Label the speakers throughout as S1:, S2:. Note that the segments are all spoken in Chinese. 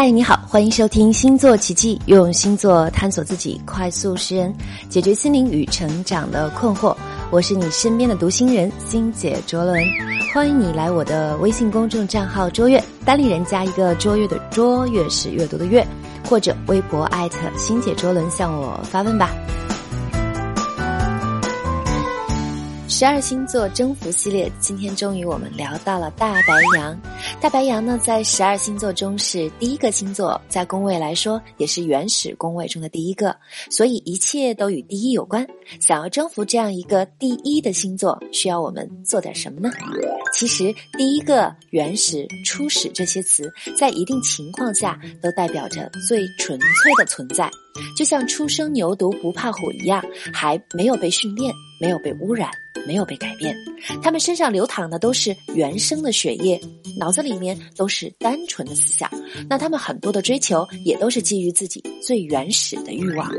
S1: 嗨，你好，欢迎收听星座奇迹，用星座探索自己，快速识人，解决心灵与成长的困惑。我是你身边的读心人星姐卓伦，欢迎你来我的微信公众账号卓越，单立人加一个卓越的卓越是阅读的阅，或者微博艾特星姐卓伦向我发问吧。十二星座征服系列，今天终于我们聊到了大白羊。大白羊呢，在十二星座中是第一个星座，在宫位来说也是原始宫位中的第一个，所以一切都与第一有关。想要征服这样一个第一的星座，需要我们做点什么呢？其实，第一个、原始、初始这些词，在一定情况下都代表着最纯粹的存在，就像初生牛犊不怕虎一样，还没有被训练，没有被污染。没有被改变，他们身上流淌的都是原生的血液，脑子里面都是单纯的思想。那他们很多的追求也都是基于自己最原始的欲望。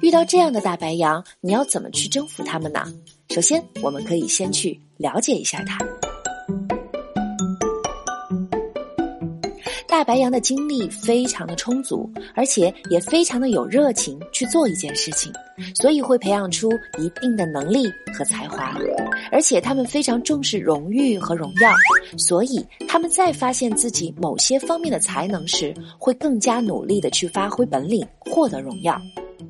S1: 遇到这样的大白羊，你要怎么去征服他们呢？首先，我们可以先去了解一下他。大白羊的精力非常的充足，而且也非常的有热情去做一件事情，所以会培养出一定的能力和才华。而且他们非常重视荣誉和荣耀，所以他们在发现自己某些方面的才能时，会更加努力的去发挥本领，获得荣耀。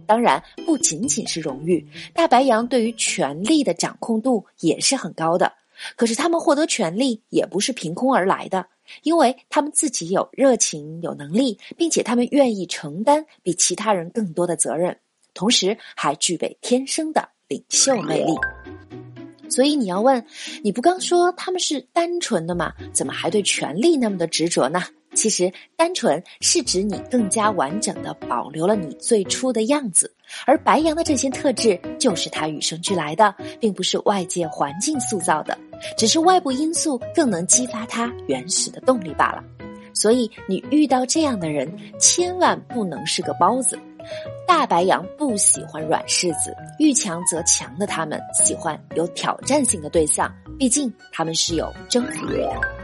S1: 当然，不仅仅是荣誉，大白羊对于权力的掌控度也是很高的。可是他们获得权力也不是凭空而来的。因为他们自己有热情、有能力，并且他们愿意承担比其他人更多的责任，同时还具备天生的领袖魅力。所以你要问，你不刚说他们是单纯的吗？怎么还对权力那么的执着呢？其实，单纯是指你更加完整的保留了你最初的样子，而白羊的这些特质就是他与生俱来的，并不是外界环境塑造的，只是外部因素更能激发他原始的动力罢了。所以，你遇到这样的人，千万不能是个包子。大白羊不喜欢软柿子，遇强则强的他们喜欢有挑战性的对象，毕竟他们是有征服欲的。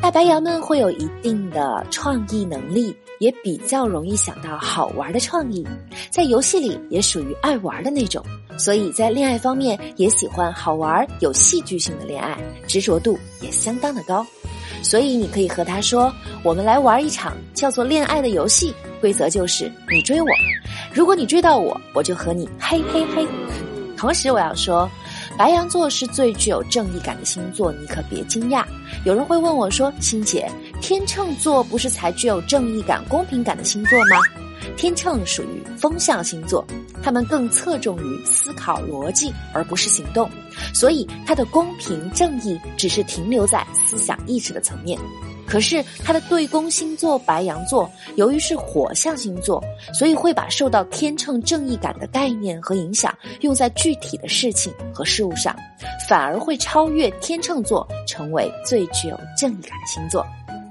S1: 大白羊们会有一定的创意能力，也比较容易想到好玩的创意，在游戏里也属于爱玩的那种，所以在恋爱方面也喜欢好玩、有戏剧性的恋爱，执着度也相当的高。所以你可以和他说：“我们来玩一场叫做恋爱的游戏，规则就是你追我，如果你追到我，我就和你嘿嘿嘿。”同时我要说。白羊座是最具有正义感的星座，你可别惊讶。有人会问我说：“欣姐，天秤座不是才具有正义感、公平感的星座吗？”天秤属于风象星座，他们更侧重于思考逻辑而不是行动，所以他的公平正义只是停留在思想意识的层面。可是他的对宫星座白羊座，由于是火象星座，所以会把受到天秤正义感的概念和影响用在具体的事情和事物上，反而会超越天秤座，成为最具有正义感的星座。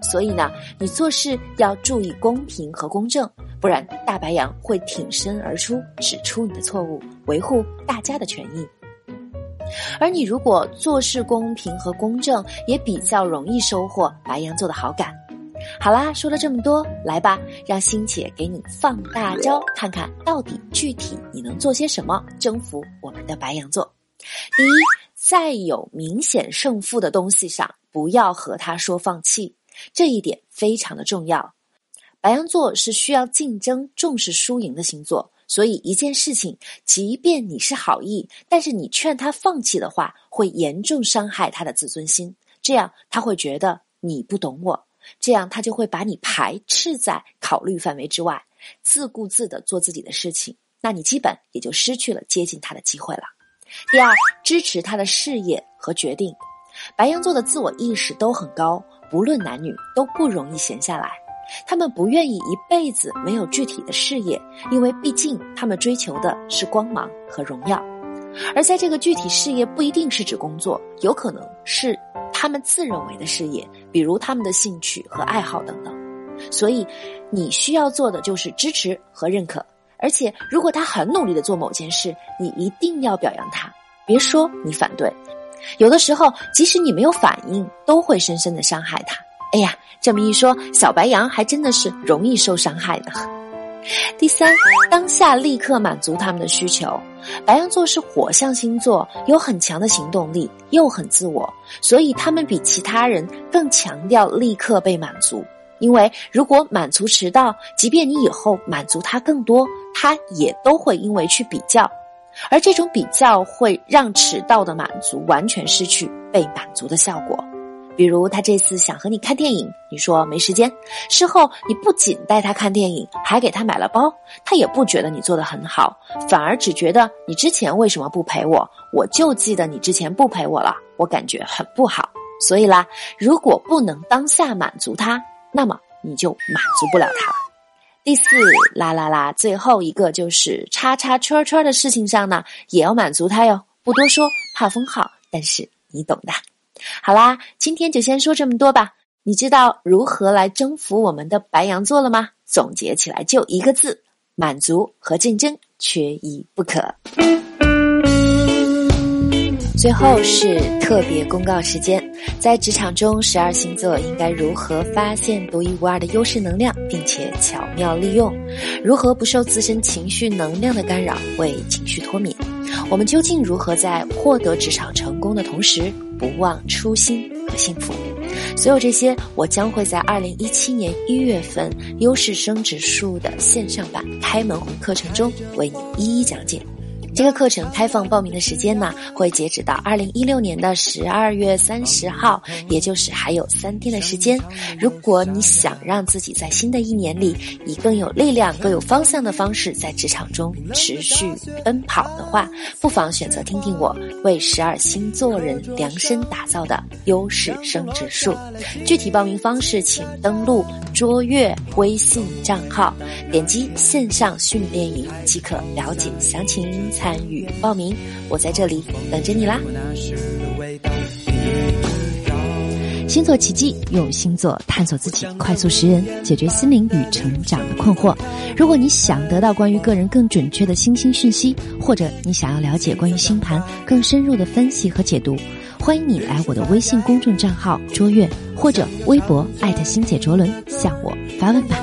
S1: 所以呢，你做事要注意公平和公正，不然大白羊会挺身而出，指出你的错误，维护大家的权益。而你如果做事公平和公正，也比较容易收获白羊座的好感。好啦，说了这么多，来吧，让星姐给你放大招，看看到底具体你能做些什么，征服我们的白羊座。第一，在有明显胜负的东西上，不要和他说放弃，这一点非常的重要。白羊座是需要竞争、重视输赢的星座。所以，一件事情，即便你是好意，但是你劝他放弃的话，会严重伤害他的自尊心。这样他会觉得你不懂我，这样他就会把你排斥在考虑范围之外，自顾自的做自己的事情。那你基本也就失去了接近他的机会了。第二，支持他的事业和决定。白羊座的自我意识都很高，不论男女都不容易闲下来。他们不愿意一辈子没有具体的事业，因为毕竟他们追求的是光芒和荣耀。而在这个具体事业不一定是指工作，有可能是他们自认为的事业，比如他们的兴趣和爱好等等。所以，你需要做的就是支持和认可。而且，如果他很努力的做某件事，你一定要表扬他，别说你反对。有的时候，即使你没有反应，都会深深的伤害他。哎呀，这么一说，小白羊还真的是容易受伤害的。第三，当下立刻满足他们的需求。白羊座是火象星座，有很强的行动力，又很自我，所以他们比其他人更强调立刻被满足。因为如果满足迟到，即便你以后满足他更多，他也都会因为去比较，而这种比较会让迟到的满足完全失去被满足的效果。比如他这次想和你看电影，你说没时间，事后你不仅带他看电影，还给他买了包，他也不觉得你做的很好，反而只觉得你之前为什么不陪我？我就记得你之前不陪我了，我感觉很不好。所以啦，如果不能当下满足他，那么你就满足不了他了。第四，啦啦啦，最后一个就是叉叉圈圈的事情上呢，也要满足他哟。不多说，怕封号，但是你懂的。好啦，今天就先说这么多吧。你知道如何来征服我们的白羊座了吗？总结起来就一个字：满足和竞争缺一不可。最后是特别公告时间，在职场中，十二星座应该如何发现独一无二的优势能量，并且巧妙利用？如何不受自身情绪能量的干扰，为情绪脱敏？我们究竟如何在获得职场成功的同时，不忘初心和幸福？所有这些，我将会在二零一七年一月份优势升职术的线上版开门红课程中为你一一讲解。这个课程开放报名的时间呢，会截止到二零一六年的十二月三十号，也就是还有三天的时间。如果你想让自己在新的一年里以更有力量、更有方向的方式在职场中持续奔跑的话，不妨选择听听我为十二星座人量身打造的优势升职术。具体报名方式，请登录卓越微信账号，点击线上训练营即可了解详情。参与报名，我在这里等着你啦！星座奇迹，用星座探索自己，快速识人，解决心灵与成长的困惑。如果你想得到关于个人更准确的星星讯息，或者你想要了解关于星盘更深入的分析和解读，欢迎你来我的微信公众账号“卓越”或者微博“艾特星姐卓伦”向我发问吧。